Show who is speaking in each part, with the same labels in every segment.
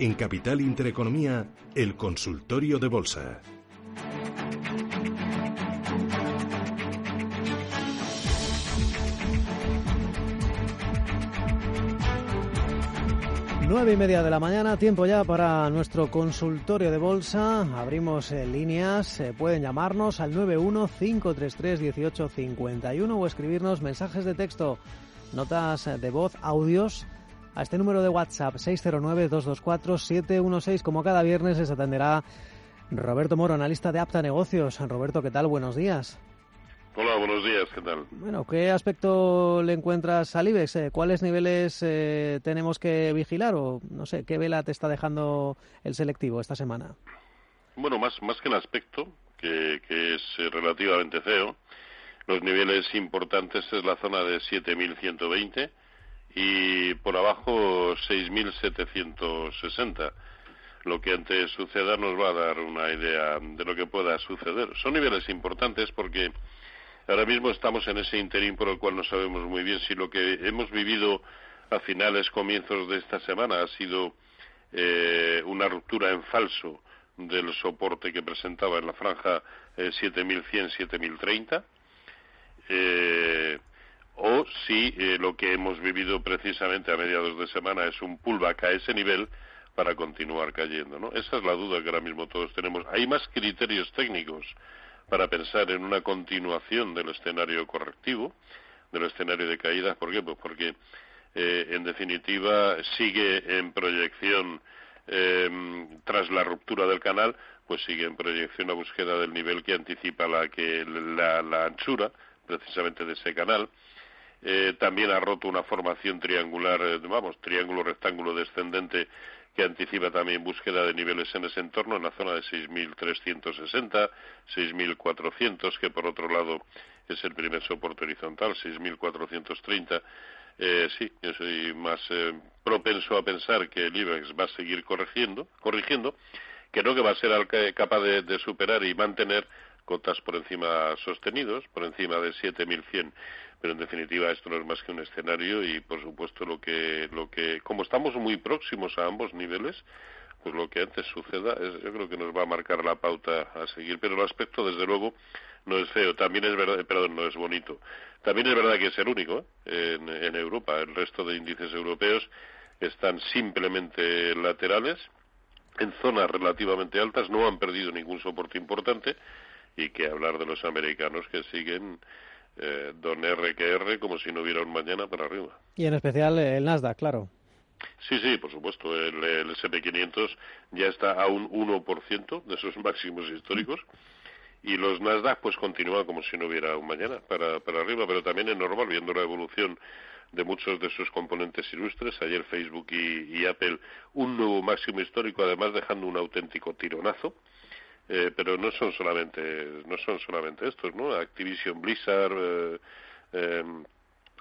Speaker 1: En Capital Intereconomía, el consultorio de bolsa.
Speaker 2: Nueve y media de la mañana, tiempo ya para nuestro consultorio de bolsa. Abrimos eh, líneas, eh, pueden llamarnos al 915331851 o escribirnos mensajes de texto, notas eh, de voz, audios a este número de WhatsApp 609-224-716. Como cada viernes les atenderá Roberto Moro, analista de Apta Negocios. Roberto, ¿qué tal? Buenos días.
Speaker 3: Hola, buenos días, ¿qué tal?
Speaker 2: Bueno, ¿qué aspecto le encuentras al IBEX? Eh, ¿Cuáles niveles eh, tenemos que vigilar o no sé, qué vela te está dejando el selectivo esta semana?
Speaker 3: Bueno, más, más que el aspecto, que, es eh, relativamente feo, los niveles importantes es la zona de 7.120 y por abajo 6.760. Lo que antes suceda nos va a dar una idea de lo que pueda suceder. Son niveles importantes porque Ahora mismo estamos en ese interín por el cual no sabemos muy bien si lo que hemos vivido a finales, comienzos de esta semana ha sido eh, una ruptura en falso del soporte que presentaba en la franja 7100-7030, eh, eh, o si lo que hemos vivido precisamente a mediados de semana es un pullback a ese nivel para continuar cayendo. ¿no? Esa es la duda que ahora mismo todos tenemos. Hay más criterios técnicos para pensar en una continuación del escenario correctivo, del escenario de caídas. ¿Por qué? Pues porque, eh, en definitiva, sigue en proyección, em, tras la ruptura del canal, pues sigue en proyección la búsqueda del nivel que anticipa la, que, la, anchura, precisamente de ese canal. Eh, también ha roto una formación triangular, eh, vamos, triángulo rectángulo descendente que anticipa también búsqueda de niveles en ese entorno, en la zona de 6.360, 6.400, que por otro lado es el primer soporte horizontal, 6.430. Eh, sí, yo soy más eh, propenso a pensar que el IBEX va a seguir corrigiendo, corrigiendo que no que va a ser capaz de superar y mantener cotas por encima sostenidos, por encima de 7.100 pero en definitiva esto no es más que un escenario y por supuesto lo que lo que como estamos muy próximos a ambos niveles pues lo que antes suceda es, yo creo que nos va a marcar la pauta a seguir. Pero el aspecto desde luego no es feo. También es verdad perdón no es bonito. También es verdad que es el único ¿eh? en, en Europa. El resto de índices europeos están simplemente laterales en zonas relativamente altas no han perdido ningún soporte importante y que hablar de los americanos que siguen eh, don R que R como si no hubiera un mañana para arriba.
Speaker 2: Y en especial el Nasdaq, claro.
Speaker 3: Sí, sí, por supuesto. El, el SP500 ya está a un 1% de esos máximos históricos. Y los Nasdaq pues continúan como si no hubiera un mañana para, para arriba, pero también es normal viendo la evolución de muchos de sus componentes ilustres. Ayer Facebook y Apple un nuevo máximo histórico, además dejando un auténtico tironazo. Eh, pero no son solamente no son solamente estos no Activision Blizzard eh, eh,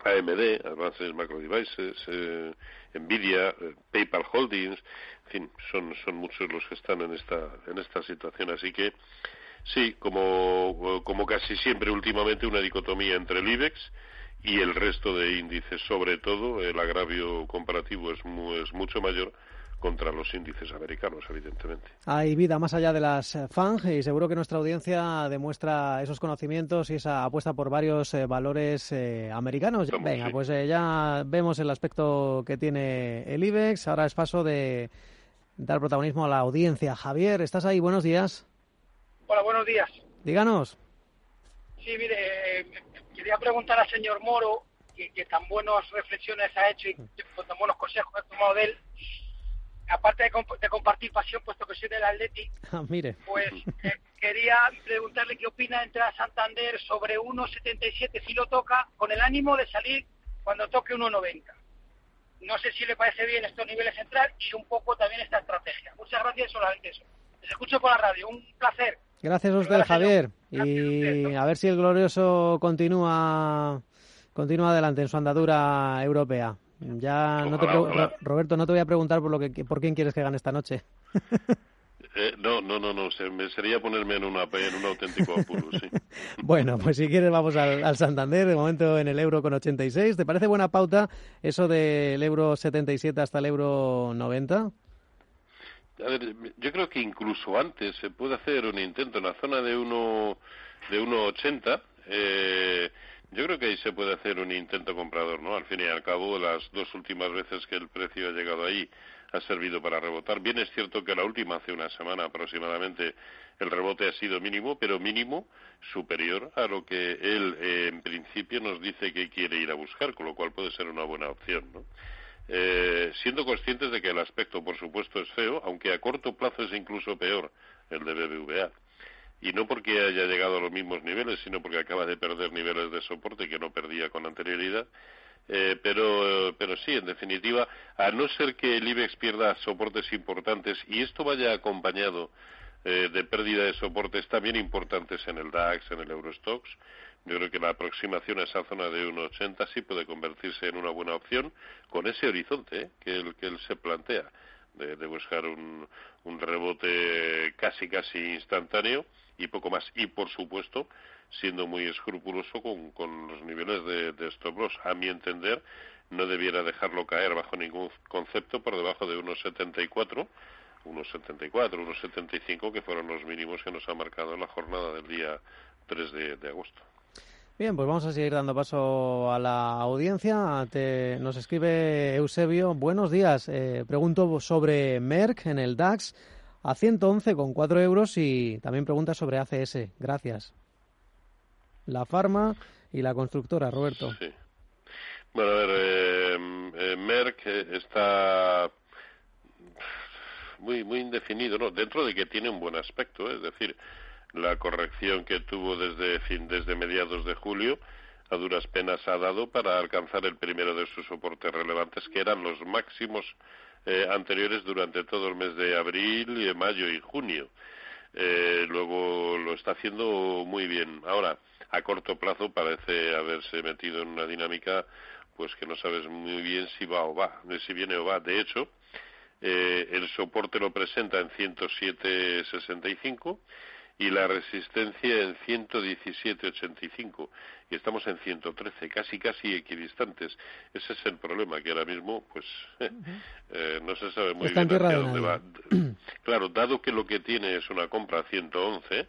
Speaker 3: AMD Advanced Macro Devices eh, Nvidia eh, PayPal Holdings en fin son son muchos los que están en esta en esta situación. Así que sí como como casi siempre últimamente una dicotomía entre el IBEX y el resto de índices. Sobre todo el agravio comparativo es, es mucho mayor contra los índices americanos, evidentemente.
Speaker 2: Hay vida más allá de las eh, FANG y seguro que nuestra audiencia demuestra esos conocimientos y esa apuesta por varios eh, valores eh, americanos. Venga, pues ya vemos el aspecto que tiene el IBEX. Ahora es paso de dar protagonismo a la audiencia. Javier, ¿estás ahí? Buenos días.
Speaker 4: Hola, buenos días.
Speaker 2: Díganos.
Speaker 4: Sí, mire, quería preguntar al señor Moro, que, tan buenas reflexiones ha hecho y tan buenos consejos ha tomado de él, aparte de, compartir pasión, puesto que soy del Atleti,
Speaker 2: ah, mire.
Speaker 4: pues eh, quería preguntarle qué opina de entrar a Santander sobre 1.77 si lo toca, con el ánimo de salir cuando toque 1.90. No sé si le parece bien estos niveles central y un poco también esta estrategia. Muchas gracias, solamente eso. Les escucho por la radio, un placer.
Speaker 2: Gracias a usted, Javier. y a ver si el glorioso continúa, continúa adelante en su andadura europea. Ya no te Roberto, no te voy a preguntar por lo que por quién quieres que gane esta noche.
Speaker 3: Eh, no, no, no, no, me sería ponerme en, una, en un auténtico apuro, sí.
Speaker 2: bueno, pues si quieres vamos al, Santander, de momento en el euro con 86. ¿Te parece buena pauta eso del euro 77 hasta el euro 90?
Speaker 3: a ver, yo creo que incluso antes se puede hacer un intento en la zona de uno de 1,80. Eh, yo creo que ahí se puede hacer un intento comprador, ¿no? Al fin y al cabo, las dos últimas veces que el precio ha llegado ahí ha servido para rebotar. Bien es cierto que la última, hace una semana aproximadamente, el rebote ha sido mínimo, pero mínimo superior a lo que él eh, en principio nos dice que quiere ir a buscar, con lo cual puede ser una buena opción, ¿no? Eh, siendo conscientes de que el aspecto, por supuesto, es feo, aunque a corto plazo es incluso peor el de BBVA. Y no porque haya llegado a los mismos niveles, sino porque acaba de perder niveles de soporte que no perdía con anterioridad. Eh, pero, pero sí, en definitiva, a no ser que el IBEX pierda soportes importantes y esto vaya acompañado eh, de pérdida de soportes también importantes en el DAX, en el Eurostox, yo creo que la aproximación a esa zona de 1,80 sí puede convertirse en una buena opción con ese horizonte ¿eh? que, él, que él se plantea de, buscar un, rebote casi casi instantáneo y poco más. Y por supuesto, siendo muy escrupuloso con, los niveles de, de stop loss. A mi entender, no debiera dejarlo caer bajo ningún concepto por debajo de 1,74 1,74, 1,75, que fueron los mínimos que nos ha marcado la jornada del día 3 de agosto.
Speaker 2: Bien, pues vamos a seguir dando paso a la audiencia. nos escribe Eusebio. Buenos días. Eh, pregunto sobre Merck en el DAX a 111,4 euros y también pregunta sobre ACS. Gracias. La farma y la constructora, Roberto.
Speaker 3: Bueno, a ver, eh, eh, Merck está muy muy indefinido, ¿no? Dentro de que tiene un buen aspecto, es decir, la corrección que tuvo desde, fin, desde mediados de julio a duras penas ha dado para alcanzar el primero de sus soportes relevantes, que eran los máximos eh, anteriores durante todo el mes de abril, mayo y junio. Eh, luego lo está haciendo muy bien. Ahora, a corto plazo parece haberse metido en una dinámica pues que no sabes muy bien si va o va, si viene o va. De hecho, eh, el soporte lo presenta en 107.65 y la resistencia en 117.85 y estamos en 113, casi casi equidistantes. Ese es el problema que ahora mismo, pues, eh, no se sabe muy bien hacia dónde va. claro, dado que lo que tiene es una compra a 111,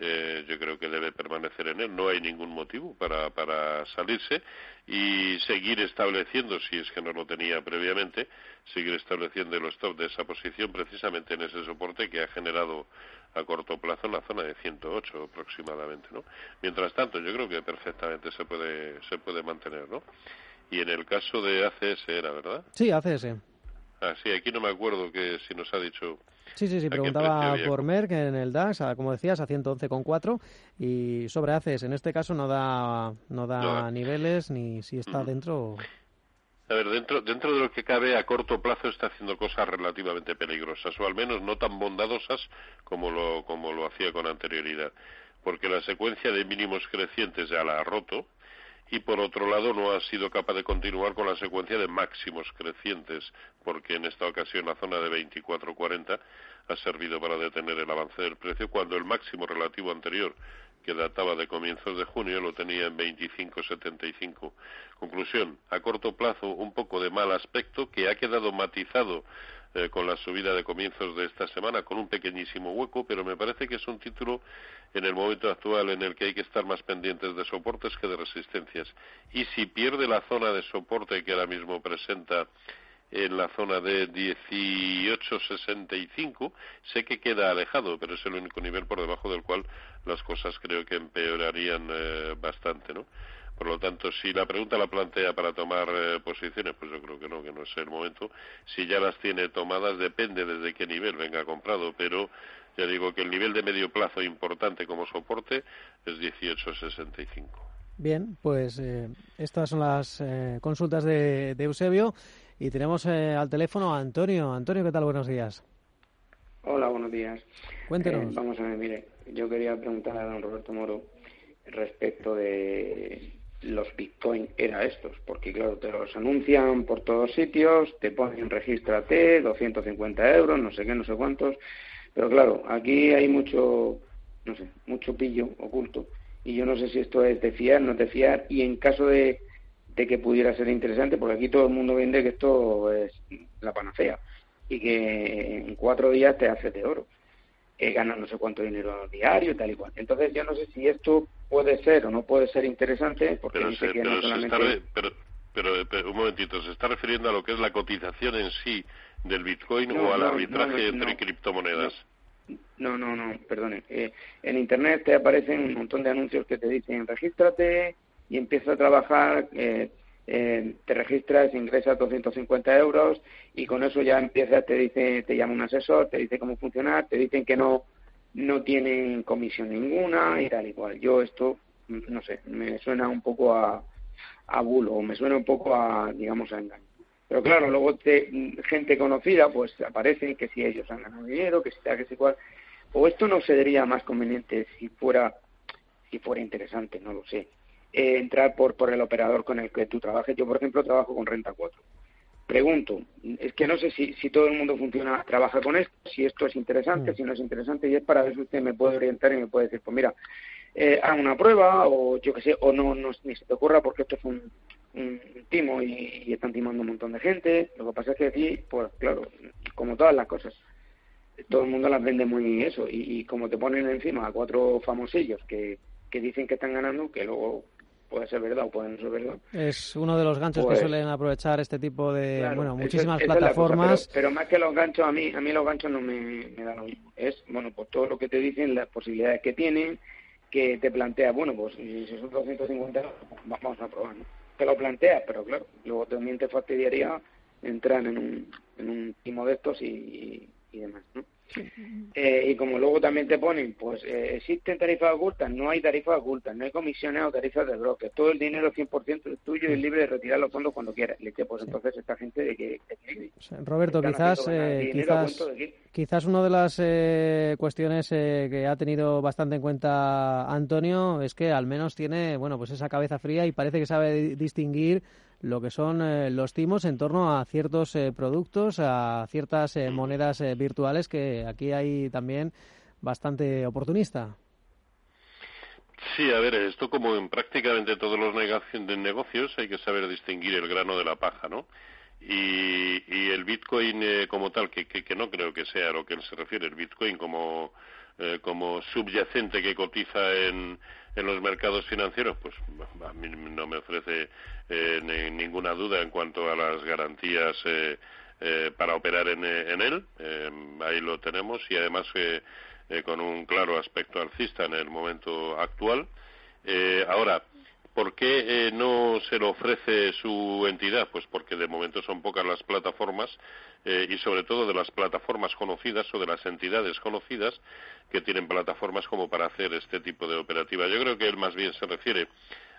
Speaker 3: eh, yo creo que debe permanecer en él. No hay ningún motivo para, para salirse y seguir estableciendo, si es que no lo tenía previamente, seguir estableciendo el stop de esa posición precisamente en ese soporte que ha generado a corto plazo la zona de 108 aproximadamente, ¿no? Mientras tanto, yo creo que perfectamente se puede se puede mantener, ¿no? Y en el caso de ACS era, ¿verdad?
Speaker 2: Sí, ACS.
Speaker 3: Ah, sí, aquí no me acuerdo que si nos ha dicho.
Speaker 2: Sí, sí, sí, preguntaba por Merck en el DAX, como decías, a 111,4 y sobre ACES, en este caso no da no da niveles ni si está dentro.
Speaker 3: A ver, dentro, dentro de lo que cabe, a corto plazo está haciendo cosas relativamente peligrosas, o al menos no tan bondadosas como lo, como lo hacía con anterioridad, porque la secuencia de mínimos crecientes ya la ha roto, y por otro lado no ha sido capaz de continuar con la secuencia de máximos crecientes, porque en esta ocasión la zona de 24.40 ha servido para detener el avance del precio, cuando el máximo relativo anterior, que databa de comienzos de junio, lo tenía en 25.75. Conclusión, a corto plazo un poco de mal aspecto que ha quedado matizado eh, con la subida de comienzos de esta semana, con un pequeñísimo hueco, pero me parece que es un título en el momento actual en el que hay que estar más pendientes de soportes que de resistencias. Y si pierde la zona de soporte que ahora mismo presenta en la zona de 18.65, sé que queda alejado, pero es el único nivel por debajo del cual las cosas creo que empeorarían eh, bastante, ¿no? Por lo tanto, si la pregunta la plantea para tomar eh, posiciones, pues yo creo que no, que no es el momento. Si ya las tiene tomadas, depende desde qué nivel venga comprado, pero ya digo que el nivel de medio plazo importante como soporte es 18.65.
Speaker 2: Bien, pues eh, estas son las eh, consultas de, Eusebio y tenemos al teléfono a Antonio. Antonio, ¿qué tal? Buenos días.
Speaker 5: Hola, buenos días.
Speaker 2: Cuéntenos.
Speaker 5: vamos a ver, mire, yo quería preguntar a don Roberto Moro respecto de los Bitcoin era estos, porque claro, te los anuncian por todos sitios, te ponen regístrate, 250 euros, no sé qué, no sé cuántos, pero claro, aquí hay mucho, no sé, mucho pillo oculto, y yo no sé si esto es de fiar, no de fiar, y en caso de, de que pudiera ser interesante, porque aquí todo el mundo vende que esto es la panacea, y que en cuatro días te haces de oro. Eh, ganas no sé cuánto dinero diario y tal y cual. Entonces yo no sé si esto puede ser o no puede ser interesante porque
Speaker 3: pero
Speaker 5: dice que
Speaker 3: pero
Speaker 5: no solamente...
Speaker 3: pero, pero, un momentito, ¿se está refiriendo a lo que es la cotización en sí del Bitcoin o al arbitraje entre criptomonedas?
Speaker 5: No, no, no, perdone. Eh, en Internet te aparecen un montón de anuncios que te dicen regístrate y empieza a trabajar, eh, eh, te registras, ingresas 250 euros y con eso ya empieza, te dice, te llama un asesor, te dice cómo funcionar, te dicen que no no tienen comisión ninguna y tal y cual. Yo esto, no sé, me suena un poco a, bulo, me suena un poco a, digamos, a engaño. Pero claro, luego te, gente conocida, pues aparecen que si ellos han ganado dinero, que si tal, que si cual. O esto no sería más conveniente si fuera, si fuera interesante, no lo sé. Eh, entrar por, por el operador con el que tú trabajes. Yo, por ejemplo, trabajo con Renta 4. Pregunto, es que no sé si, si todo el mundo funciona, trabaja con esto, si esto es interesante, mm. si no es interesante, y es para ver si usted me puede orientar y me puede decir, pues mira, eh, haga una prueba, o yo qué sé, o no, no, ni se te ocurra porque esto es un, un timo y, están timando un montón de gente. Lo que pasa es que aquí, pues claro, como todas las cosas, todo el mundo las vende muy eso. Y, como te ponen encima a cuatro famosillos que, que dicen que están ganando, que luego puede ser verdad o puede no ser verdad.
Speaker 2: Es uno de los ganchos que pues suelen aprovechar este tipo de, bueno, muchísimas plataformas.
Speaker 5: pero, más que los ganchos, a mí, a mí los ganchos no me, me dan lo mismo. Es, bueno, pues todo lo que te dicen, las posibilidades que tienen, que te plantea, bueno, pues si son 250, vamos a probar, ¿no? te lo planteas, pero claro, luego también te fastidiaría entrar en un, en un timo de estos y, y demás, ¿no? Eh, y como luego también te ponen, pues eh, existen tarifas ocultas, no hay tarifas ocultas, no hay comisiones o tarifas de broker, todo el dinero 100% es tuyo y es libre de retirar los fondos cuando quieras. Le pues entonces esta gente de que...
Speaker 2: Roberto, quizás, eh, quizás, quizás una de las eh, cuestiones que ha tenido bastante en cuenta Antonio es que al menos tiene, bueno, pues esa cabeza fría y parece que sabe distinguir lo que son eh, los timos en torno a ciertos eh, productos, a ciertas eh, monedas virtuales que aquí hay también bastante oportunista.
Speaker 3: Sí, a ver, esto como en prácticamente todos los negocios hay que saber distinguir el grano de la paja, ¿no? Y, y el Bitcoin como tal, que, que, no creo que sea a lo que él se refiere, el Bitcoin como, como subyacente que cotiza en, en los mercados financieros, pues a mí no me ofrece eh, ninguna duda en cuanto a las garantías eh, eh, para operar en, en él. ahí lo tenemos y además con un claro aspecto alcista en el momento actual. ahora, ¿Por qué no se lo ofrece su entidad? Pues porque de momento son pocas las plataformas y sobre todo de las plataformas conocidas o de las entidades conocidas que tienen plataformas como para hacer este tipo de operativa. Yo creo que él más bien se refiere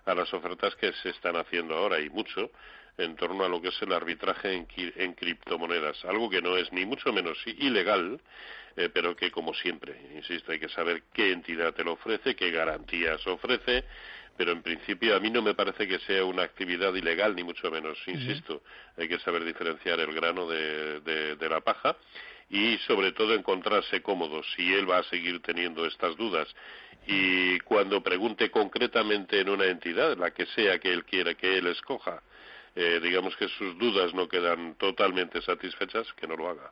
Speaker 3: a las ofertas que se están haciendo ahora y mucho en torno a lo que es el arbitraje en, criptomonedas, algo que no es ni mucho menos ilegal, eh, pero que como siempre, insisto, hay que saber qué entidad te lo ofrece, qué garantías ofrece, pero en principio a mí no me parece que sea una actividad ilegal, ni mucho menos, insisto, hay que saber diferenciar el grano de, de la paja y sobre todo encontrarse cómodo si él va a seguir teniendo estas dudas y cuando pregunte concretamente en una entidad, la que sea que él quiera que él escoja, eh, digamos que sus dudas no quedan totalmente satisfechas, que no lo haga.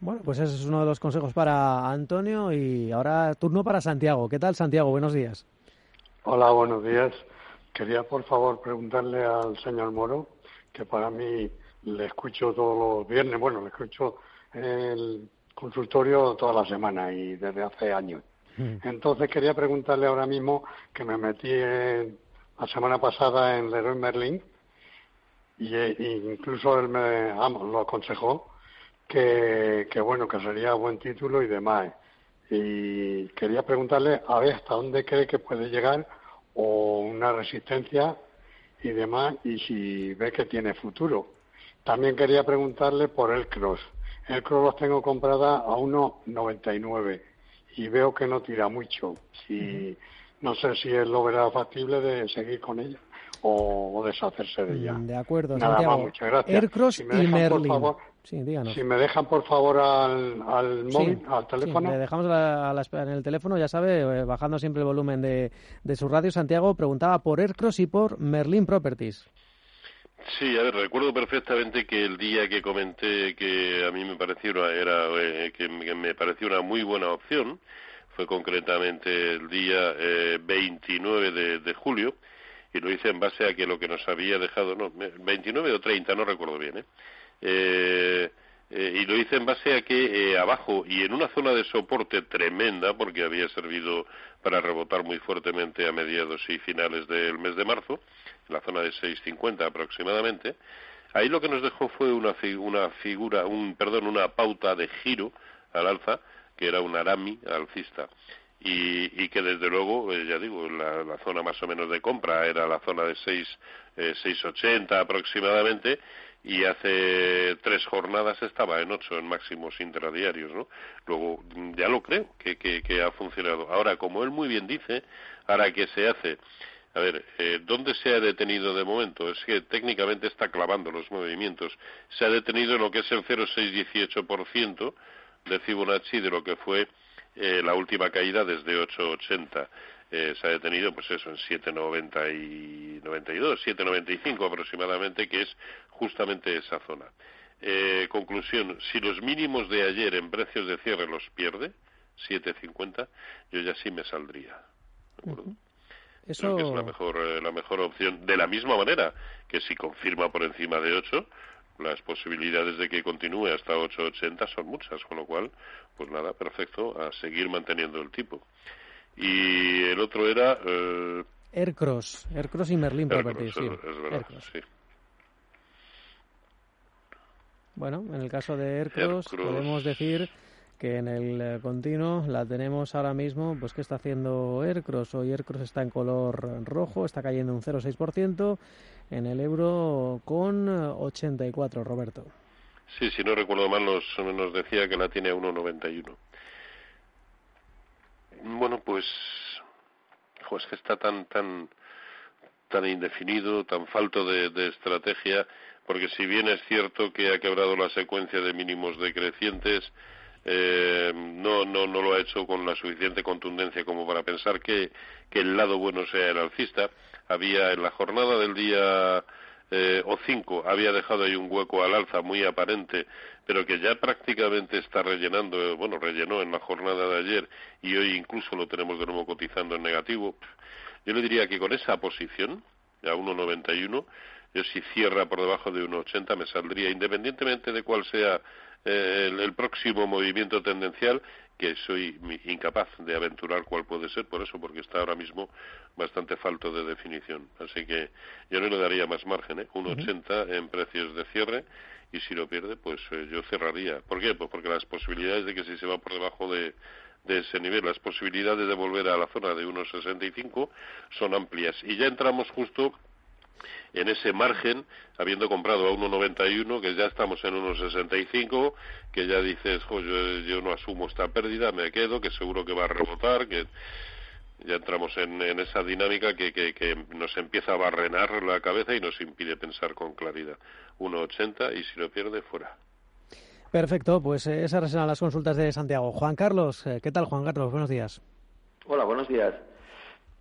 Speaker 2: Bueno, pues ese es uno de los consejos para Antonio y ahora turno para Santiago. ¿Qué tal, Santiago? Buenos días.
Speaker 6: Hola, buenos días. Quería, por favor, preguntarle al señor Moro, que para mí le escucho todos los viernes, bueno, le escucho el consultorio toda la semana y desde hace años. Mm. Entonces quería preguntarle ahora mismo que me metí la semana pasada en Leroy Merlin y, e, incluso él me lo aconsejó que, que bueno que sería buen título y demás y quería preguntarle a ver hasta dónde cree que puede llegar o una resistencia y demás y si ve que tiene futuro también quería preguntarle por el cross el cross los tengo comprada a 1.99 y veo que no tira mucho. Si, No sé si él lo verá factible de seguir con ella o, deshacerse de ella.
Speaker 2: De acuerdo,
Speaker 6: Nada
Speaker 2: Santiago.
Speaker 6: Más, muchas gracias.
Speaker 2: Aircross y Merlin. Favor, sí,
Speaker 6: Si me dejan, por favor, al, al móvil, al teléfono.
Speaker 2: Sí, le dejamos la, en el teléfono, ya sabe, eh, bajando siempre el volumen de, de su radio. Santiago preguntaba por Aircross y por Merlin Properties.
Speaker 3: Sí, a ver, recuerdo perfectamente que el día que comenté que a mí me pareció una, era eh, que me pareció una muy buena opción fue concretamente el día 29 de, de, julio y lo hice en base a que lo que nos había dejado, no, 29 o 30, no recuerdo bien, ¿eh? Eh eh, y lo hice en base a que eh, abajo y en una zona de soporte tremenda, porque había servido para rebotar muy fuertemente a mediados y finales del mes de marzo, en la zona de 6.50 aproximadamente, ahí lo que nos dejó fue una, una figura, un, perdón, una pauta de giro al alza, que era un arami alcista. Y, y, que desde luego, eh, ya digo, la, zona más o menos de compra era la zona de 6, eh, 6.80 aproximadamente, y hace tres jornadas estaba en ocho en máximos intradiarios, ¿no? Luego, ya lo creo que, que, ha funcionado. Ahora, como él muy bien dice, ahora que se hace, a ver, eh, ¿dónde se ha detenido de momento? Es que técnicamente está clavando los movimientos. Se ha detenido en lo que es el 0,618% de Fibonacci de lo que fue eh, la última caída desde 8,80. Eh, se ha detenido, pues eso, en 7,90 y 92, 7,95 aproximadamente, que es justamente esa zona. Eh, conclusión, si los mínimos de ayer en precios de cierre los pierde, 7,50, yo ya sí me saldría. Eso... Creo que es la mejor, eh, la mejor opción. De la misma manera que si confirma por encima de 8, las posibilidades de que continúe hasta 8,80 son muchas, con lo cual, pues nada, perfecto, a seguir manteniendo el tipo. Y el otro era... Eh...
Speaker 2: Aircross, Aircross y Merlin
Speaker 3: Properties, sí. Es verdad, sí.
Speaker 2: Bueno, en el caso de Aircross, podemos decir que en el eh, continuo la tenemos ahora mismo, pues ¿qué está haciendo Aircross? Hoy Aircross está en color rojo, está cayendo un 0,6% en el euro con 84, Roberto.
Speaker 3: Sí, si no recuerdo mal, nos, decía que la tiene a 1,91. Bueno, pues, pues que está tan, tan, tan indefinido, tan falto de, de estrategia porque si bien es cierto que ha quebrado la secuencia de mínimos decrecientes, eh, no, no, no lo ha hecho con la suficiente contundencia como para pensar que, que el lado bueno sea el alcista. Había en la jornada del día eh, o 5 había dejado ahí un hueco al alza muy aparente, pero que ya prácticamente está rellenando, bueno, rellenó en la jornada de ayer y hoy incluso lo tenemos de nuevo cotizando en negativo. Yo le diría que con esa posición, a 1,91, yo si cierra por debajo de 1,80 me saldría, independientemente de cuál sea eh, el, próximo movimiento tendencial, que soy incapaz de aventurar cuál puede ser, por eso, porque está ahora mismo bastante falto de definición. Así que yo no le daría más margen, ¿eh? 1,80 en precios de cierre, y si lo pierde, pues eh, yo cerraría. ¿Por qué? Pues porque las posibilidades de que si se va por debajo de, de ese nivel, las posibilidades de volver a la zona de 1,65 son amplias. Y ya entramos justo en ese margen, habiendo comprado a 1,91, que ya estamos en 1,65, que ya dices, yo, no asumo esta pérdida, me quedo, que seguro que va a rebotar, que ya entramos en, esa dinámica que, que, nos empieza a barrenar la cabeza y nos impide pensar con claridad. 1,80 y si lo pierde, fuera.
Speaker 2: Perfecto, pues eh, esas serán las consultas de Santiago. Juan Carlos, eh, ¿qué tal Juan Carlos? Buenos días.
Speaker 7: Hola, buenos días.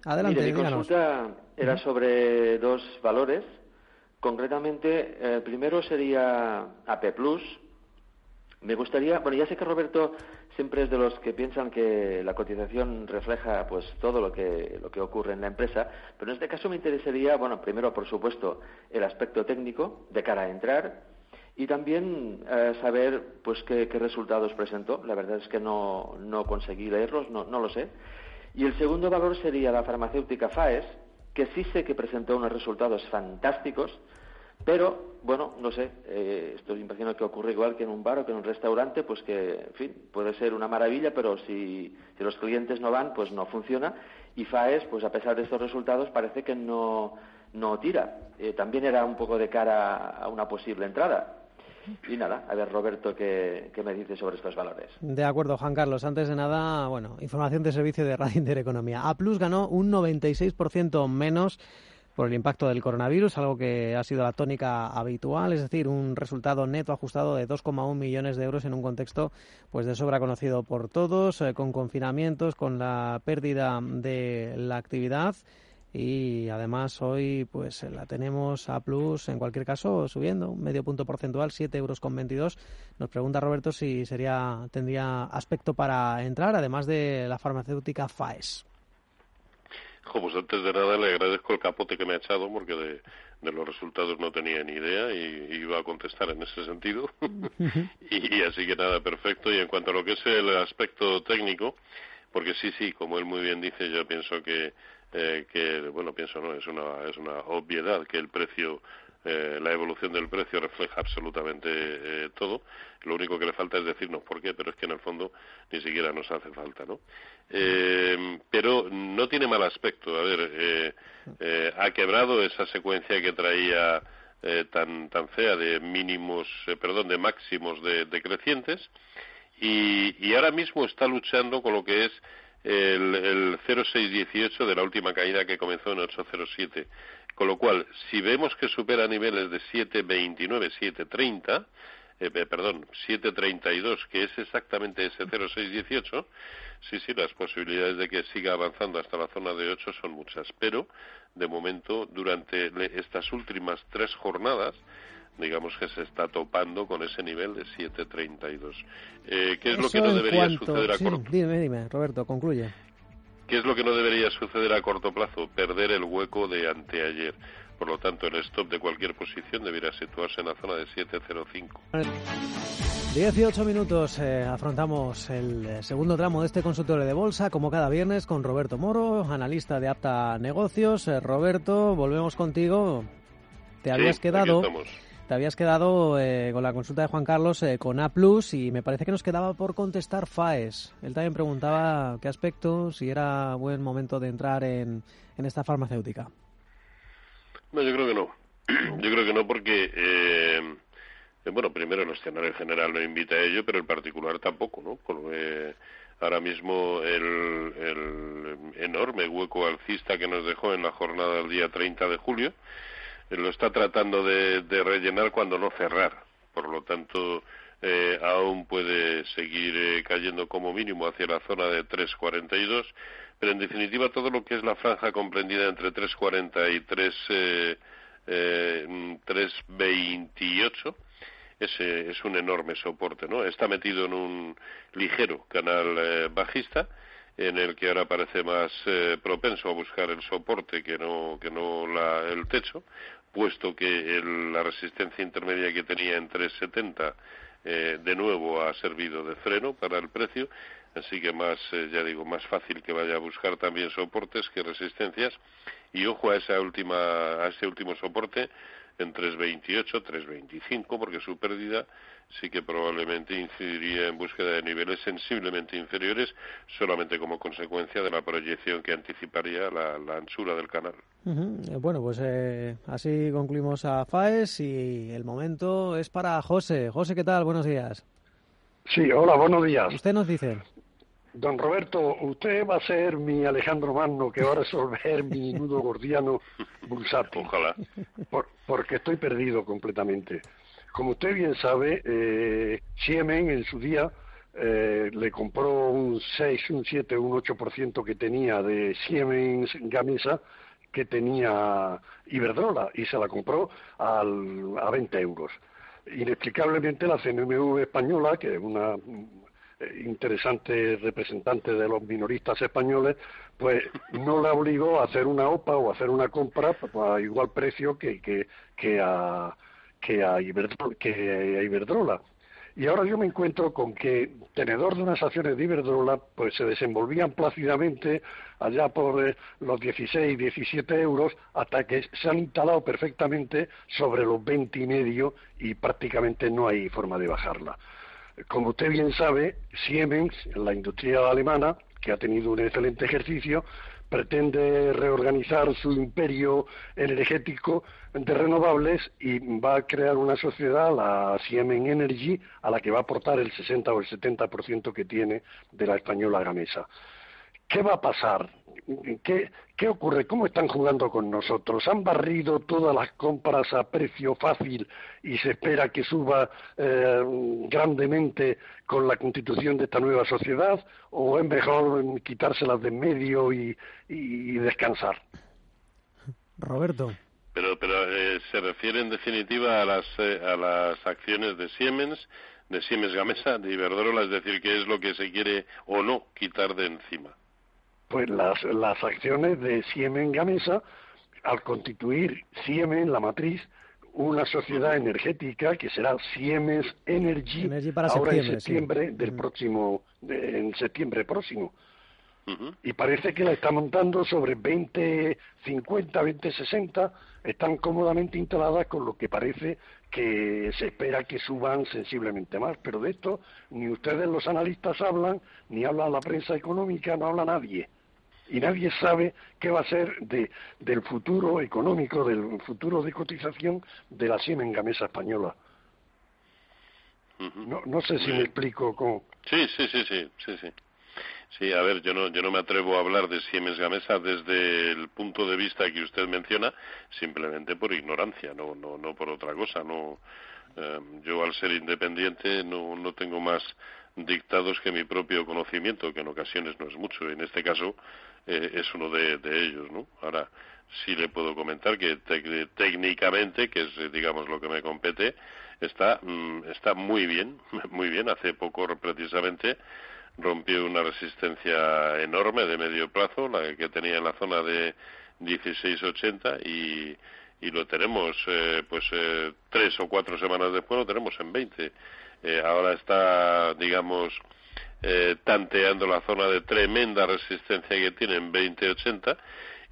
Speaker 2: Adelante,
Speaker 7: mi consulta era sobre dos valores. Concretamente, el primero sería AP Plus. Me gustaría, bueno, ya sé que Roberto siempre es de los que piensan que la cotización refleja pues todo lo que lo que ocurre en la empresa, pero en este caso me interesaría, bueno, primero por supuesto el aspecto técnico de cara a entrar y también eh, saber pues qué, resultados presentó. La verdad es que no, no conseguí leerlos, no, no lo sé. Y el segundo valor sería la farmacéutica FAES, que sí sé que presentó unos resultados fantásticos, pero, bueno, no sé, eh, esto imagino que ocurre igual que en un bar o que en un restaurante, pues que, en fin, puede ser una maravilla, pero si, los clientes no van, pues no funciona. Y FAES, pues a pesar de estos resultados, parece que no, no tira. Eh, también era un poco de cara a una posible entrada. Y nada, a ver, Roberto, ¿qué, me dice sobre estos valores?
Speaker 2: De acuerdo, Juan Carlos. Antes de nada, bueno, información de servicio de Radio Intereconomía. A Plus ganó un 96% menos por el impacto del coronavirus, algo que ha sido la tónica habitual, es decir, un resultado neto ajustado de 2,1 millones de euros en un contexto pues de sobra conocido por todos, eh, con confinamientos, con la pérdida de la actividad y además hoy pues la tenemos a plus en cualquier caso subiendo medio punto porcentual 7 euros con 22 nos pregunta Roberto si sería tendría aspecto para entrar además de la farmacéutica Faes
Speaker 3: pues antes de nada le agradezco el capote que me ha echado porque de, los resultados no tenía ni idea y, iba a contestar en ese sentido. y, así que nada, perfecto. Y en cuanto a lo que es el aspecto técnico, porque sí, sí, como él muy bien dice, yo pienso que, eh, que bueno, pienso no, es una, es una obviedad que el precio eh, la evolución del precio refleja absolutamente eh, todo. Lo único que le falta es decirnos por qué, pero es que en el fondo ni siquiera nos hace falta, ¿no? Eh, pero no tiene mal aspecto. A ver, ha quebrado esa secuencia que traía tan tan fea de mínimos, perdón, de máximos de, decrecientes y, y ahora mismo está luchando con lo que es el, el 0,618 de la última caída que comenzó en 8,07. Con lo cual, si vemos que supera niveles de 7,29, 7,30, eh, perdón, 7,32, que es exactamente ese 0,618, sí, sí, las posibilidades de que siga avanzando hasta la zona de 8 son muchas. Pero, de momento, durante estas últimas tres jornadas, digamos que se está topando con ese nivel de 7.32. Eh, ¿Qué es lo que no debería suceder a corto?
Speaker 2: Dime, dime, Roberto, concluye.
Speaker 3: ¿Qué es lo que no debería suceder a corto plazo? Perder el hueco de anteayer. Por lo tanto, el stop de cualquier posición debería situarse en la zona de 7.05.
Speaker 2: 18 minutos, eh, afrontamos el eh, segundo tramo de este consultorio de bolsa, como cada viernes, con Roberto Moro, analista de Apta Negocios. Roberto, volvemos contigo. Te habías quedado te habías quedado eh, con la consulta de Juan Carlos eh, con A y me parece que nos quedaba por contestar FAES. Él también preguntaba qué aspecto, si era buen momento de entrar en, en esta farmacéutica.
Speaker 3: No, yo creo que no. Yo creo que no porque, eh, bueno, primero el escenario general no invita a ello, pero el particular tampoco, ¿no? Porque ahora mismo el, el enorme hueco alcista que nos dejó en la jornada del día 30 de julio, lo está tratando de, rellenar cuando no cerrar. Por lo tanto, eh, aún puede seguir eh, cayendo como mínimo hacia la zona de 3.42, pero en definitiva todo lo que es la franja comprendida entre 3.40 y 3, eh, 3.28 mm, es, es un enorme soporte, ¿no? Está metido en un ligero canal eh, bajista en el que ahora parece más eh, propenso a buscar el soporte que no, que no la, el techo, puesto que la resistencia intermedia que tenía en 370 eh, de nuevo ha servido de freno para el precio, así que más, eh, ya digo, más fácil que vaya a buscar también soportes que resistencias. Y ojo a esa última, a ese último soporte en 3.28, 3.25, porque su pérdida sí que probablemente incidiría en búsqueda de niveles sensiblemente inferiores, solamente como consecuencia de la proyección que anticiparía la, anchura del canal.
Speaker 2: Eh, bueno, pues eh, así concluimos a FAES y el momento es para José. José, ¿qué tal? Buenos días.
Speaker 8: Sí, hola, buenos días.
Speaker 2: Usted nos dice.
Speaker 8: Don Roberto, usted va a ser mi Alejandro Magno que va a resolver mi nudo gordiano bursátil.
Speaker 3: Ojalá.
Speaker 8: porque estoy perdido completamente. Como usted bien sabe, eh, Siemens en su día eh, le compró un 6, un 7, un 8% que tenía de Siemens Gamesa que tenía Iberdrola y se la compró al, a 20 euros. Inexplicablemente la CNMV española, que es una eh, interesante representante de los minoristas españoles, pues no la obligó a hacer una OPA o a hacer una compra a igual precio que, que, a, que, a Iberdrola, que a Iberdrola. Y ahora yo me encuentro con que tenedor de unas acciones de Iberdrola pues se desenvolvían plácidamente allá por eh, los 16, 17 euros hasta que se han instalado perfectamente sobre los 20 y medio y prácticamente no hay forma de bajarla. Como usted bien sabe, Siemens, la industria alemana, que ha tenido un excelente ejercicio, pretende reorganizar su imperio energético de renovables y va a crear una sociedad, la Siemens Energy, a la que va a aportar el 60 o el 70% que tiene de la española Gamesa. ¿Qué va a pasar? ¿Qué, ¿Qué ocurre? ¿Cómo están jugando con nosotros? ¿Han barrido todas las compras a precio fácil y se espera que suba eh, grandemente con la constitución de esta nueva sociedad? ¿O es mejor quitárselas de en medio y, descansar?
Speaker 2: Roberto.
Speaker 3: Pero, pero eh, se refiere en definitiva a las, eh, a las acciones de Siemens, de Siemens Gamesa, de Iberdrola, es decir, qué es lo que se quiere o no quitar de encima.
Speaker 8: Pues las, las acciones de Siemens Gamesa, al constituir Siemens, la matriz, una sociedad energética que será Siemens Energy, ahora en septiembre del próximo, en septiembre próximo. Y parece que la está montando sobre 20, 50, 20, 60, están cómodamente instaladas con lo que parece que se espera que suban sensiblemente más. Pero de esto ni ustedes los analistas hablan, ni habla la prensa económica, no habla nadie y nadie sabe qué va a ser de, del futuro económico, del futuro de cotización de la Siemens Gamesa española. no, no sé si me explico con...
Speaker 3: Sí, sí, sí, sí, sí, sí. Sí, a ver, yo no, yo no me atrevo a hablar de Siemens Gamesa desde el punto de vista que usted menciona, simplemente por ignorancia, no, no, no por otra cosa. No, eh, yo al ser independiente no, no tengo más dictados que mi propio conocimiento, que en ocasiones no es mucho. En este caso, eh, es uno de, ellos, ¿no? Ahora, sí le puedo comentar que técnicamente, que es, digamos, lo que me compete, está, mm, está muy bien, muy bien. Hace poco, precisamente, rompió una resistencia enorme de medio plazo, la que tenía en la zona de 16.80 y, y lo tenemos, eh, pues, eh, tres o cuatro semanas después lo tenemos en 20. ahora está, digamos, eh, tanteando la zona de tremenda resistencia que tiene en 2080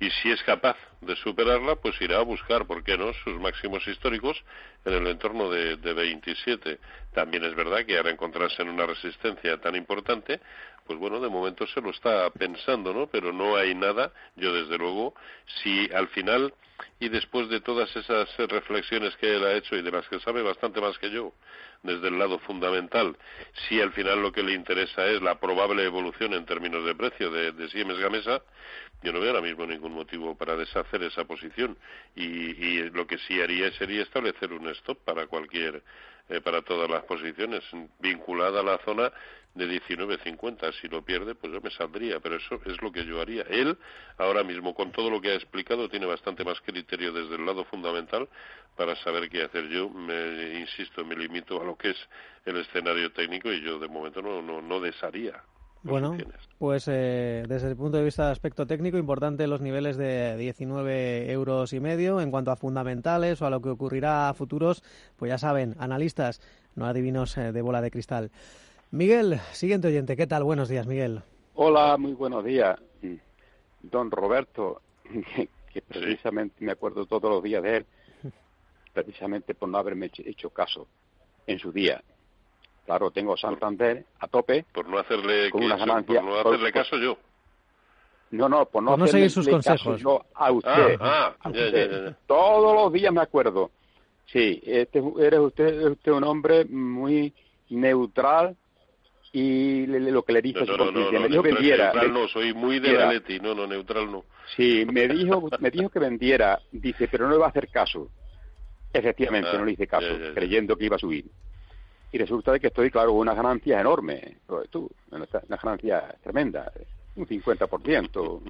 Speaker 3: y si es capaz de superarla, pues irá a buscar, ¿por qué no?, sus máximos históricos en el entorno de, de 27. También es verdad que ahora encontrarse en una resistencia tan importante, pues bueno, de momento se lo está pensando, ¿no? Pero no hay nada, yo desde luego, si al final y después de todas esas reflexiones que él ha hecho y de las que sabe bastante más que yo, desde el lado fundamental, si al final lo que le interesa es la probable evolución en términos de precio de, Siemens Gamesa, yo no veo ahora mismo ningún motivo para deshacer esa posición y, lo que sí haría sería establecer un stop para cualquier eh, para todas las posiciones vinculada a la zona de 19.50. Si lo pierde, pues yo me saldría, pero eso es lo que yo haría. Él, ahora mismo, con todo lo que ha explicado, tiene bastante más criterio desde el lado fundamental para saber qué hacer. Yo, me, insisto, me limito a lo que es el escenario técnico y yo de momento no, no, no desharía.
Speaker 2: Bueno, pues eh, desde el punto de vista de aspecto técnico, importante los niveles de 19 euros y medio. En cuanto a fundamentales o a lo que ocurrirá a futuros, pues ya saben, analistas, no adivinos eh, de bola de cristal. Miguel, siguiente oyente, ¿qué tal? Buenos días, Miguel.
Speaker 9: Hola, muy buenos días. Don Roberto, que precisamente me acuerdo todos los días de él, precisamente por no haberme hecho caso en su día. Claro, tengo Santander a tope.
Speaker 3: Por no hacerle, con una por no hacerle caso yo.
Speaker 9: No, no, por no,
Speaker 2: por no seguir sus consejos.
Speaker 9: Caso, a usted. Ah, ah, todos los días me acuerdo. Sí, este, eres usted, usted un hombre muy neutral y lo que le dije
Speaker 3: no, no, no, me dijo que vendiera neutral no soy muy de la Leti no no neutral no
Speaker 9: sí me dijo me dijo que vendiera dice pero no le va a hacer caso efectivamente ah, no le hice caso creyendo que iba a subir y resulta de que estoy claro con unas ganancias enormes tú una, ganancia tremenda un 50%,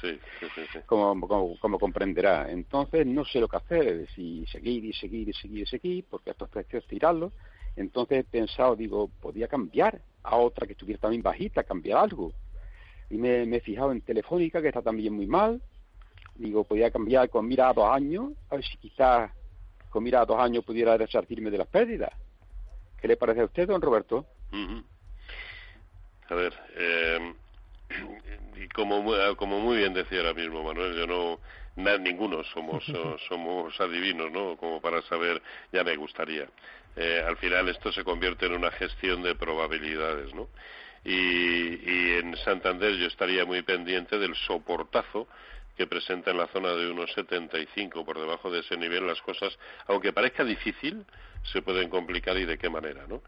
Speaker 9: sí, sí, sí, como, como, como, comprenderá. Entonces no sé lo que hacer, si seguir y seguir y seguir y seguir, porque estos precios tirarlos. Entonces he pensado, digo, podía cambiar a otra que estuviera también bajita, cambiar algo. Y me, he fijado en Telefónica, que está también muy mal. Digo, podía cambiar con mira a dos años, a ver si quizás con mira a dos años pudiera resarcirme de las pérdidas. ¿Qué le parece a usted, don Roberto?
Speaker 3: A ver, eh, y como, como muy bien decía ahora mismo Manuel, yo no, ninguno somos, somos adivinos, ¿no? Como para saber, ya me gustaría. Eh, al final esto se convierte en una gestión de probabilidades, ¿no? Y, y en Santander yo estaría muy pendiente del soportazo que presenta en la zona de unos 75 por debajo de ese nivel las cosas, aunque parezca difícil, se pueden complicar y de qué manera, ¿no?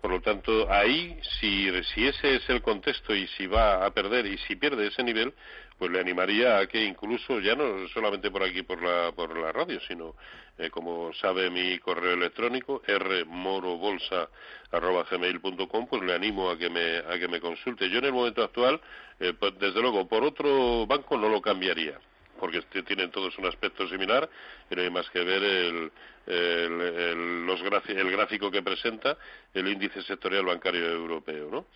Speaker 3: Por lo tanto, ahí, si, si ese es el contexto y si va a perder y si pierde ese nivel, pues le animaría a que incluso, ya no solamente por aquí por la, por la radio, sino, eh, como sabe mi correo electrónico, rmorobolsa.gmail.com, pues le animo a que, me, a que me consulte. Yo en el momento actual, eh, pues, desde luego, por otro banco no lo cambiaría porque tienen todos un aspecto similar y no hay más que ver el, los el gráfico que presenta el índice sectorial bancario europeo, ¿no?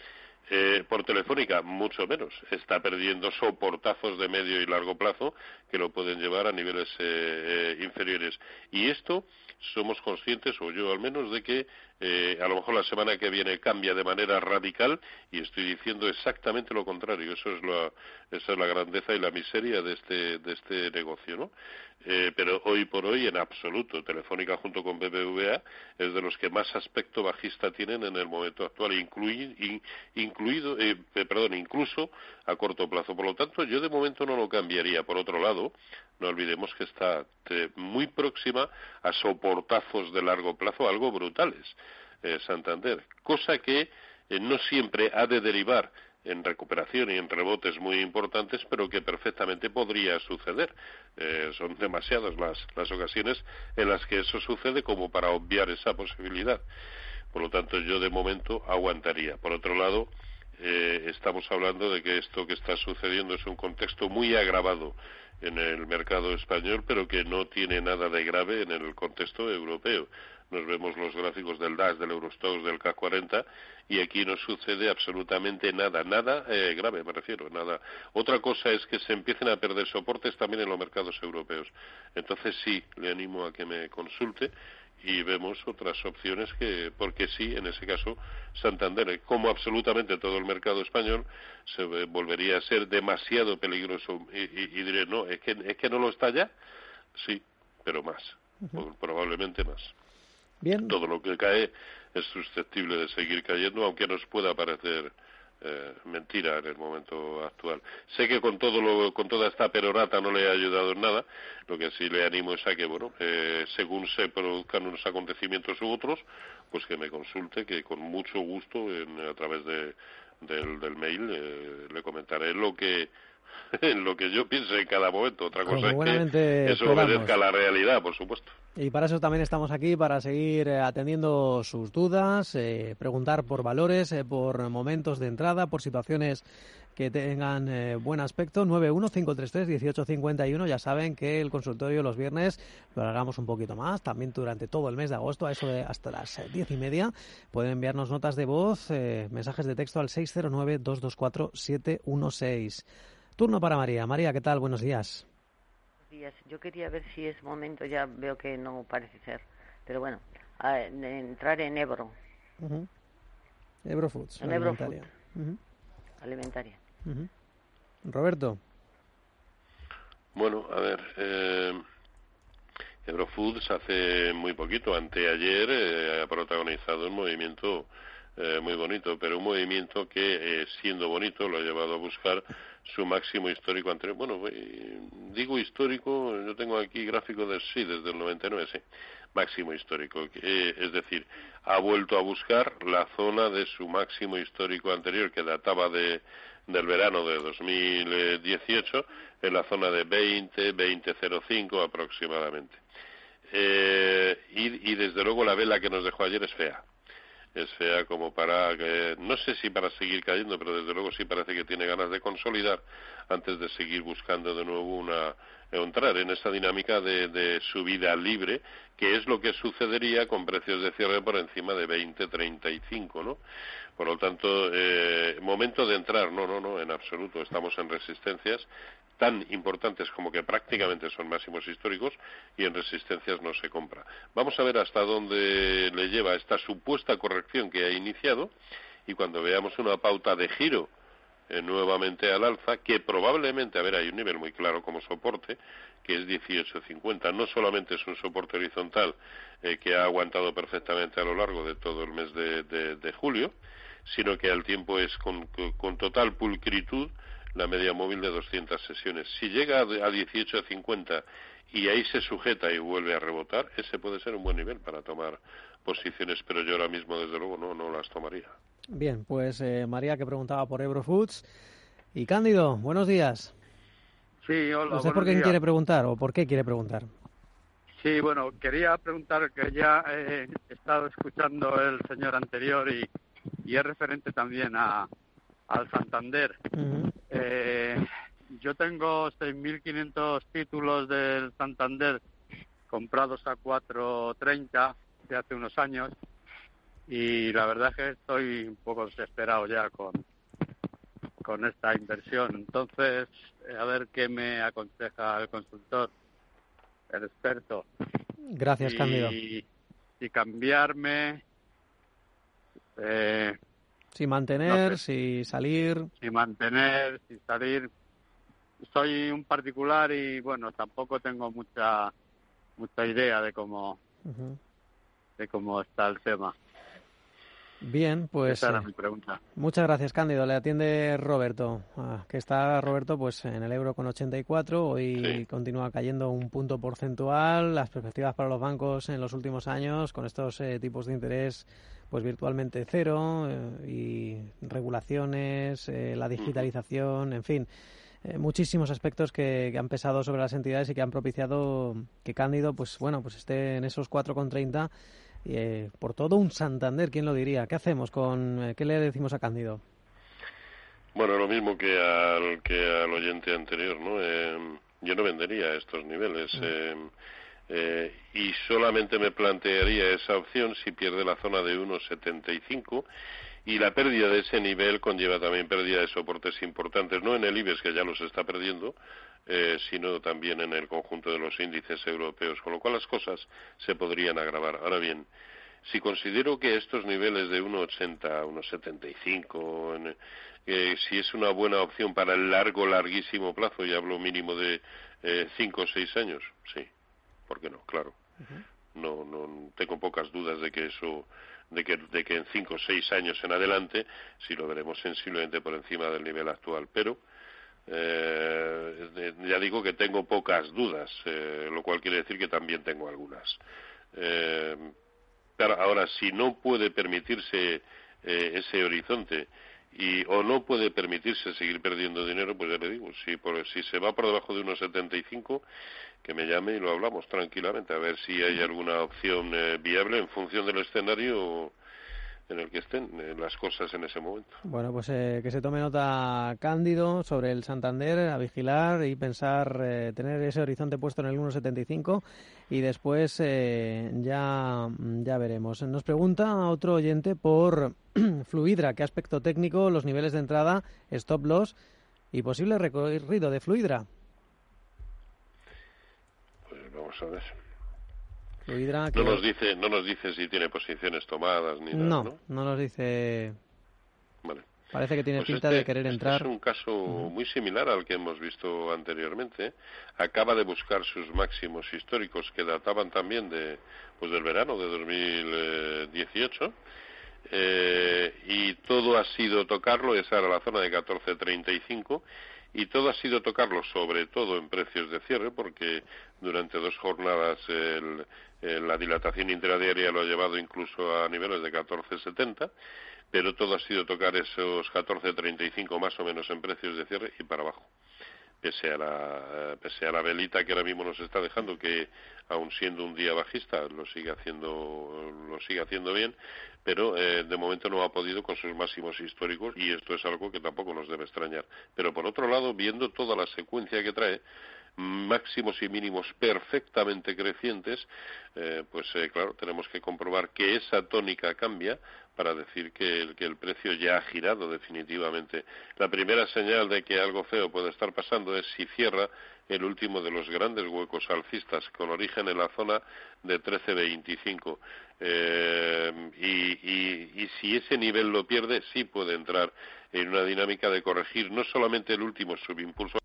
Speaker 3: Eh, por Telefónica, mucho menos. Está perdiendo soportazos de medio y largo plazo que lo pueden llevar a niveles eh, eh, inferiores. Y esto somos conscientes, o yo al menos, de que eh, a lo mejor la semana que viene cambia de manera radical y estoy diciendo exactamente lo contrario. Eso es la, esa es la grandeza y la miseria de este, de este negocio, ¿no? Eh, pero hoy por hoy, en absoluto, Telefónica junto con BBVA es de los que más aspecto bajista tienen en el momento actual, incluido, eh, perdón, incluso a corto plazo. Por lo tanto, yo de momento no lo cambiaría. Por otro lado, no olvidemos que está muy próxima a soportazos de largo plazo, algo brutales, eh, Santander, cosa que eh, no siempre ha de derivar en recuperación y en rebotes muy importantes, pero que perfectamente podría suceder. Eh, son demasiadas las, las ocasiones en las que eso sucede como para obviar esa posibilidad. Por lo tanto, yo de momento aguantaría. Por otro lado, estamos hablando de que esto que está sucediendo es un contexto muy agravado en el mercado español, pero que no tiene nada de grave en el contexto europeo. Nos vemos los gráficos del DAX, del Eurostox, del CAC 40 y aquí no sucede absolutamente nada, nada eh, grave me refiero, nada. Otra cosa es que se empiecen a perder soportes también en los mercados europeos. Entonces sí, le animo a que me consulte y vemos otras opciones que, porque sí, en ese caso, Santander, como absolutamente todo el mercado español, se volvería a ser demasiado peligroso. Y, diré, no, es que, es que no lo está ya, sí, pero más, probablemente más.
Speaker 2: Bien.
Speaker 3: Todo lo que cae es susceptible de seguir cayendo, aunque nos pueda parecer eh, mentira en el momento actual. Sé que con todo lo, con toda esta perorata no le ha ayudado en nada, lo que sí le animo es a que, bueno, eh, según se produzcan unos acontecimientos u otros, pues que me consulte, que con mucho gusto a través de, del, mail eh, le comentaré lo que en lo que yo piense en cada momento. Otra cosa es que eso obedezca a la realidad, por supuesto.
Speaker 2: Y para eso también estamos aquí, para seguir eh, atendiendo sus dudas, eh, preguntar por valores, eh, por momentos de entrada, por situaciones que tengan buen aspecto. 915331851. Ya saben que el consultorio los viernes lo hagamos un poquito más, también durante todo el mes de agosto, a eso de hasta las diez y media. Pueden enviarnos notas de voz, mensajes de texto al 609-224-716. Turno para María. María, ¿qué tal? Buenos días.
Speaker 10: Buenos días. Yo quería ver si es momento, ya veo que no parece ser, pero bueno, entrar en Ebro.
Speaker 2: Ebro Foods,
Speaker 10: en alimentaria. Alimentaria.
Speaker 2: Roberto.
Speaker 3: Bueno, a ver, eh, Ebro Foods hace muy poquito, anteayer, eh, ha protagonizado un movimiento eh, muy bonito, pero un movimiento que, eh, siendo bonito, lo ha llevado a buscar su máximo histórico anterior. Bueno, eh, digo histórico, yo tengo aquí gráfico de sí, desde el 99, sí, máximo histórico. es decir, ha vuelto a buscar la zona de su máximo histórico anterior, que databa de, del verano de 2018, en la zona de 20, 20.05 aproximadamente. y, y desde luego la vela que nos dejó ayer es fea es como para no sé si para seguir cayendo, pero desde luego sí parece que tiene ganas de consolidar antes de seguir buscando de nuevo una entrar en esa dinámica de, de subida libre, que es lo que sucedería con precios de cierre por encima de 20, 35, ¿no? Por lo tanto, eh, momento de entrar, no, no, no, en absoluto. Estamos en resistencias tan importantes como que prácticamente son máximos históricos y en resistencias no se compra. Vamos a ver hasta dónde le lleva esta supuesta corrección que ha iniciado y cuando veamos una pauta de giro eh, nuevamente al alza, que probablemente, a ver, hay un nivel muy claro como soporte, que es 18.50. No solamente es un soporte horizontal eh, que ha aguantado perfectamente a lo largo de todo el mes de, julio, sino que al tiempo es con, con total pulcritud la media móvil de 200 sesiones. Si llega a 18.50 y ahí se sujeta y vuelve a rebotar, ese puede ser un buen nivel para tomar posiciones, pero yo ahora mismo, desde luego, no, no las tomaría.
Speaker 2: Bien, pues eh, María que preguntaba por Eurofoods. Y Cándido, buenos días.
Speaker 11: Sí, hola.
Speaker 2: No sé por quién quiere preguntar o por qué quiere preguntar.
Speaker 11: Sí, bueno, quería preguntar que ya he estado escuchando el señor anterior y, y es referente también a, al Santander. Eh, yo tengo 6.500 títulos del Santander comprados a 4.30 de hace unos años y la verdad es que estoy un poco desesperado ya con, con esta inversión. Entonces, eh, a ver qué me aconseja el consultor, el experto.
Speaker 2: Gracias,
Speaker 11: y, Y cambiarme. Eh,
Speaker 2: si mantener, si salir.
Speaker 11: Si mantener, si salir. Soy un particular y bueno, tampoco tengo mucha mucha idea de cómo de cómo está el tema.
Speaker 2: Bien, pues.
Speaker 11: Esa era eh, mi pregunta.
Speaker 2: Muchas gracias, Cándido. Le atiende Roberto, ah, que está Roberto pues en el euro con 84. Hoy continúa cayendo un punto porcentual. Las perspectivas para los bancos en los últimos años, con estos eh, tipos de interés pues virtualmente cero eh, y regulaciones, la digitalización, en fin. muchísimos aspectos que, que, han pesado sobre las entidades y que han propiciado que Cándido pues bueno pues esté en esos 4,30 eh, por todo un Santander, ¿quién lo diría? ¿Qué hacemos con, eh, qué le decimos a Cándido?
Speaker 3: Bueno, lo mismo que al que al oyente anterior, ¿no? Eh, yo no vendería estos niveles mm. eh, y solamente me plantearía esa opción si pierde la zona de 1,75 y la pérdida de ese nivel conlleva también pérdida de soportes importantes, no en el IBEX que ya los está perdiendo, eh, sino también en el conjunto de los índices europeos, con lo cual las cosas se podrían agravar. Ahora bien, si considero que estos niveles de 1,80, 1,75, eh, si es una buena opción para el largo, larguísimo plazo, y hablo mínimo de eh, cinco o seis años, sí, ¿por qué no? Claro. No, no tengo pocas dudas de que eso de que, de que en cinco o seis años en adelante si lo veremos sensiblemente por encima del nivel actual. Pero eh, ya digo que tengo pocas dudas, eh, lo cual quiere decir que también tengo algunas. Eh, ahora, si no puede permitirse ese horizonte y o no puede permitirse seguir perdiendo dinero, pues ya le digo, si, por, si se va por debajo de unos 75, que me llame y lo hablamos tranquilamente, a ver si hay alguna opción eh, viable en función del escenario en el que estén eh, las cosas en ese momento.
Speaker 2: Bueno, pues eh, que se tome nota Cándido sobre el Santander, a vigilar y pensar, tener ese horizonte puesto en el 1.75 y después ya, ya veremos. Nos pregunta otro oyente por Fluidra, qué aspecto técnico, los niveles de entrada, stop loss y posible recorrido de Fluidra
Speaker 3: vamos a ver. no nos dice no nos dice si tiene posiciones tomadas ni nada,
Speaker 2: ¿no? No, nos dice.
Speaker 3: Vale.
Speaker 2: Parece que tiene pues pinta de
Speaker 3: este,
Speaker 2: querer
Speaker 3: este
Speaker 2: entrar.
Speaker 3: es un caso muy similar al que hemos visto anteriormente. Acaba de buscar sus máximos históricos que databan también de pues del verano de 2018. Eh, y todo ha sido tocarlo, esa era la zona de 14.35 y todo ha sido tocarlo sobre todo en precios de cierre porque durante dos jornadas la dilatación intradiaria lo ha llevado incluso a niveles de 14,70 pero todo ha sido tocar esos 14,35 más o menos en precios de cierre y para abajo pese a la pese a la velita que ahora mismo nos está dejando que aun siendo un día bajista lo sigue haciendo lo sigue haciendo bien pero eh, de momento no ha podido con sus máximos históricos y esto es algo que tampoco nos debe extrañar. Pero por otro lado viendo toda la secuencia que trae máximos y mínimos perfectamente crecientes, eh, pues eh, claro, tenemos que comprobar que esa tónica cambia para decir que el, que el precio ya ha girado definitivamente. La primera señal de que algo feo puede estar pasando es si cierra el último de los grandes huecos alcistas con origen en la zona de 13.25 eh, y, y si ese nivel lo pierde sí puede entrar en una dinámica de corregir no solamente el último subimpulso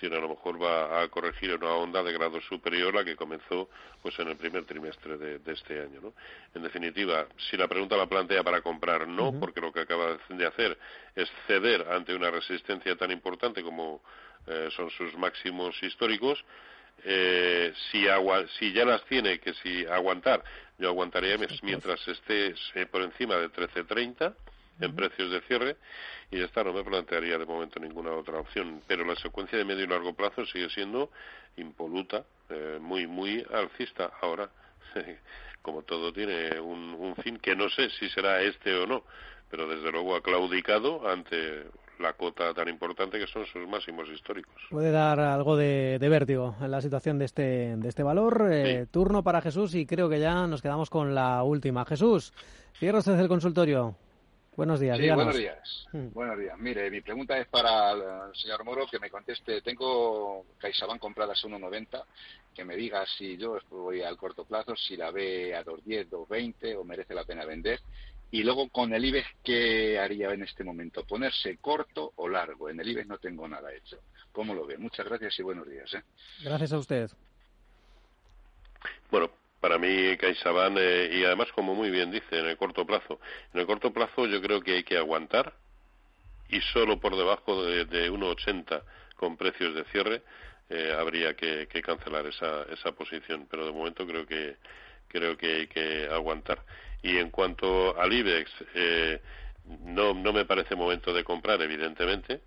Speaker 3: sino a lo mejor va a corregir una onda de grado superior a la que comenzó pues en el primer trimestre de, este año. ¿no? En definitiva, si la pregunta la plantea para comprar, no, porque lo que acaba de hacer es ceder ante una resistencia tan importante como eh, son sus máximos históricos. Eh, si, si ya las tiene que si aguantar, yo aguantaría mientras esté eh, por encima de 13.30 en precios de cierre y ya está, no me plantearía de momento ninguna otra opción. Pero la secuencia de medio y largo plazo sigue siendo impoluta, eh, muy, muy alcista. Ahora, como todo tiene un, un fin que no sé si será este o no, pero desde luego ha claudicado ante la cota tan importante que son sus máximos históricos.
Speaker 2: Puede dar algo de, vértigo en la situación de este, de este valor. Eh, turno para Jesús y creo que ya nos quedamos con la última. Jesús, cierra usted el consultorio. Buenos días.
Speaker 12: Sí, buenos días. Mm. Buenos días. Mire, mi pregunta es para el señor Moro que me conteste. Tengo CaixaBank compradas a 1,90. Que me diga si yo voy al corto plazo, si la ve a 2,10, 2,20 o merece la pena vender. Y luego con el IBEX, ¿qué haría en este momento? ¿Ponerse corto o largo? En el IBEX no tengo nada hecho. ¿Cómo lo ve? Muchas gracias y buenos días. ¿eh?
Speaker 2: Gracias a usted.
Speaker 3: Bueno, para mí CaixaBank eh, y además como muy bien dice en el corto plazo. En el corto plazo yo creo que hay que aguantar y solo por debajo de, de 1,80 con precios de cierre eh, habría que, cancelar esa, esa posición. Pero de momento creo que creo que hay que aguantar. Y en cuanto al IBEX eh, no no me parece momento de comprar evidentemente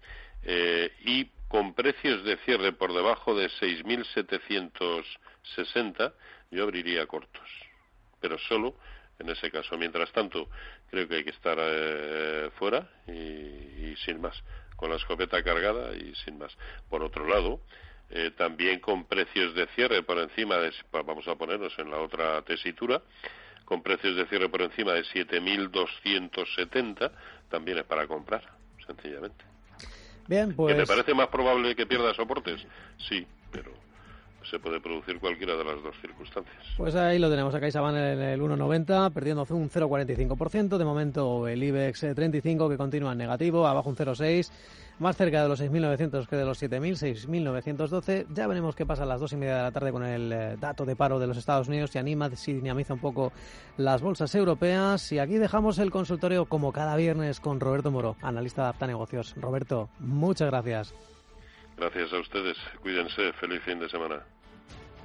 Speaker 3: y con precios de cierre por debajo de 6.760 yo abriría cortos, pero solo en ese caso. Mientras tanto, creo que hay que estar eh, fuera y, sin más, con la escopeta cargada y sin más. Por otro lado, eh, también con precios de cierre por encima de, vamos a ponernos en la otra tesitura, con precios de cierre por encima de 7.270, también es para comprar, sencillamente.
Speaker 2: Bien, pues...
Speaker 3: ¿Que me parece más probable que pierda soportes? Sí, pero se puede producir cualquiera de las dos circunstancias.
Speaker 2: Pues ahí lo tenemos, acá van en el 1,90, perdiendo un 0,45%. De momento el IBEX 35 que continúa en negativo, abajo un 0,6, más cerca de los 6.900 que de los 7.000, 6.912. Ya veremos qué pasa a las dos y media de la tarde con el eh, dato de paro de los Estados Unidos, si anima, si dinamiza un poco las bolsas europeas. Y aquí dejamos el consultorio como cada viernes con Roberto Moro, analista de Apta Negocios. Roberto, muchas gracias.
Speaker 3: Gracias a ustedes. Cuídense. Feliz fin de semana.